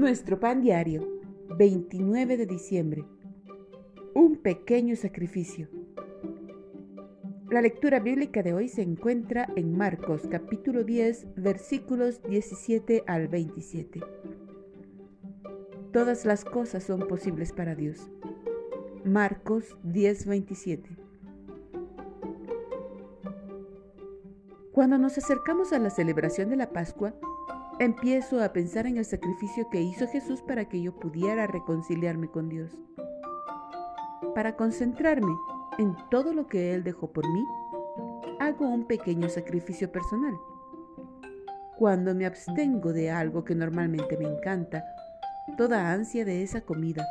Nuestro pan diario, 29 de diciembre. Un pequeño sacrificio. La lectura bíblica de hoy se encuentra en Marcos capítulo 10 versículos 17 al 27. Todas las cosas son posibles para Dios. Marcos 10, 27. Cuando nos acercamos a la celebración de la Pascua, empiezo a pensar en el sacrificio que hizo Jesús para que yo pudiera reconciliarme con Dios. Para concentrarme en todo lo que Él dejó por mí, hago un pequeño sacrificio personal. Cuando me abstengo de algo que normalmente me encanta, toda ansia de esa comida,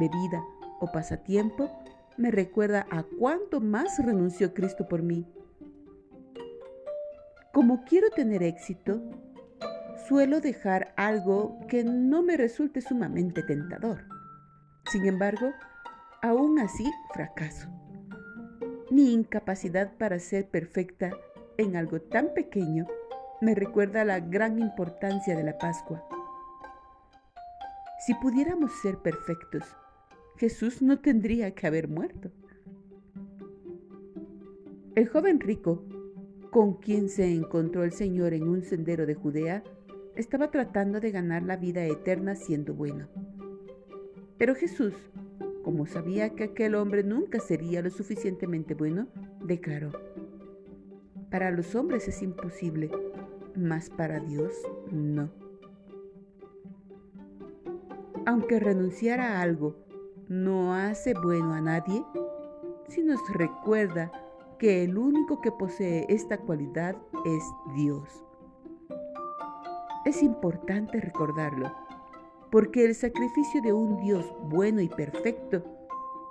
bebida o pasatiempo me recuerda a cuánto más renunció Cristo por mí. Como quiero tener éxito, suelo dejar algo que no me resulte sumamente tentador. Sin embargo, aún así fracaso. Mi incapacidad para ser perfecta en algo tan pequeño me recuerda la gran importancia de la Pascua. Si pudiéramos ser perfectos, Jesús no tendría que haber muerto. El joven rico, con quien se encontró el Señor en un sendero de Judea, estaba tratando de ganar la vida eterna siendo bueno. Pero Jesús, como sabía que aquel hombre nunca sería lo suficientemente bueno, declaró, para los hombres es imposible, mas para Dios no. Aunque renunciar a algo no hace bueno a nadie, si nos recuerda que el único que posee esta cualidad es Dios. Es importante recordarlo, porque el sacrificio de un Dios bueno y perfecto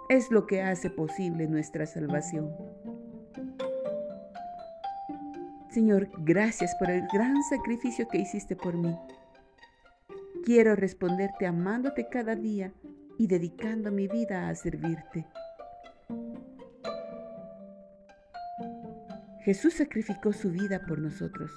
es lo que hace posible nuestra salvación. Señor, gracias por el gran sacrificio que hiciste por mí. Quiero responderte amándote cada día y dedicando mi vida a servirte. Jesús sacrificó su vida por nosotros